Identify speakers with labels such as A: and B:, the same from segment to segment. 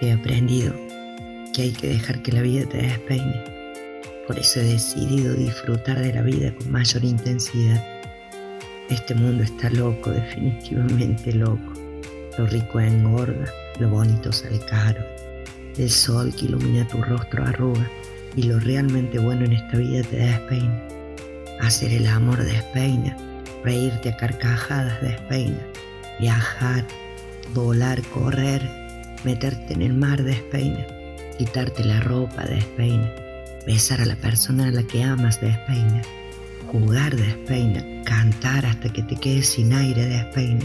A: he aprendido que hay que dejar que la vida te despeine. Por eso he decidido disfrutar de la vida con mayor intensidad. Este mundo está loco, definitivamente loco. Lo rico engorda, lo bonito sale caro. El sol que ilumina tu rostro arruga y lo realmente bueno en esta vida te despeina. Hacer el amor despeina, reírte a carcajadas despeina, viajar, volar, correr, meterte en el mar despeina, quitarte la ropa despeina, besar a la persona a la que amas despeina, jugar despeina, cantar hasta que te quedes sin aire despeina,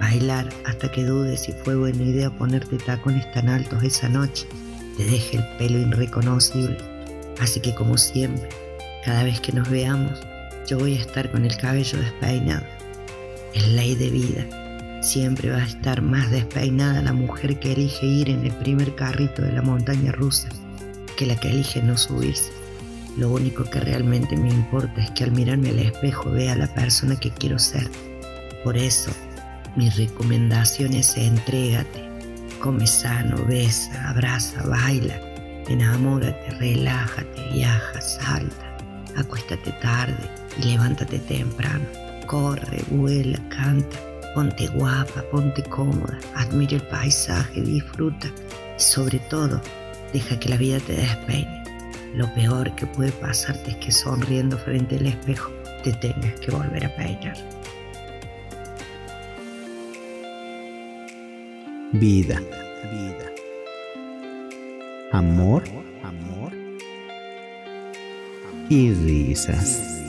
A: bailar hasta que dudes si fue buena idea ponerte tacones tan altos esa noche, te deje el pelo irreconocible. Así que como siempre, cada vez que nos veamos, yo voy a estar con el cabello despeinado. Es ley de vida Siempre va a estar más despeinada la mujer que elige ir en el primer carrito de la montaña rusa que la que elige no subirse. Lo único que realmente me importa es que al mirarme al espejo vea la persona que quiero ser. Por eso, mi recomendación es entrégate, come sano, besa, abraza, baila, enamórate, relájate, viaja, salta, acuéstate tarde y levántate temprano, corre, vuela, canta Ponte guapa, ponte cómoda, admira el paisaje, disfruta y sobre todo, deja que la vida te despeine. Lo peor que puede pasarte es que sonriendo frente al espejo te tengas que volver a peinar.
B: Vida, vida. Amor, amor. Y risas.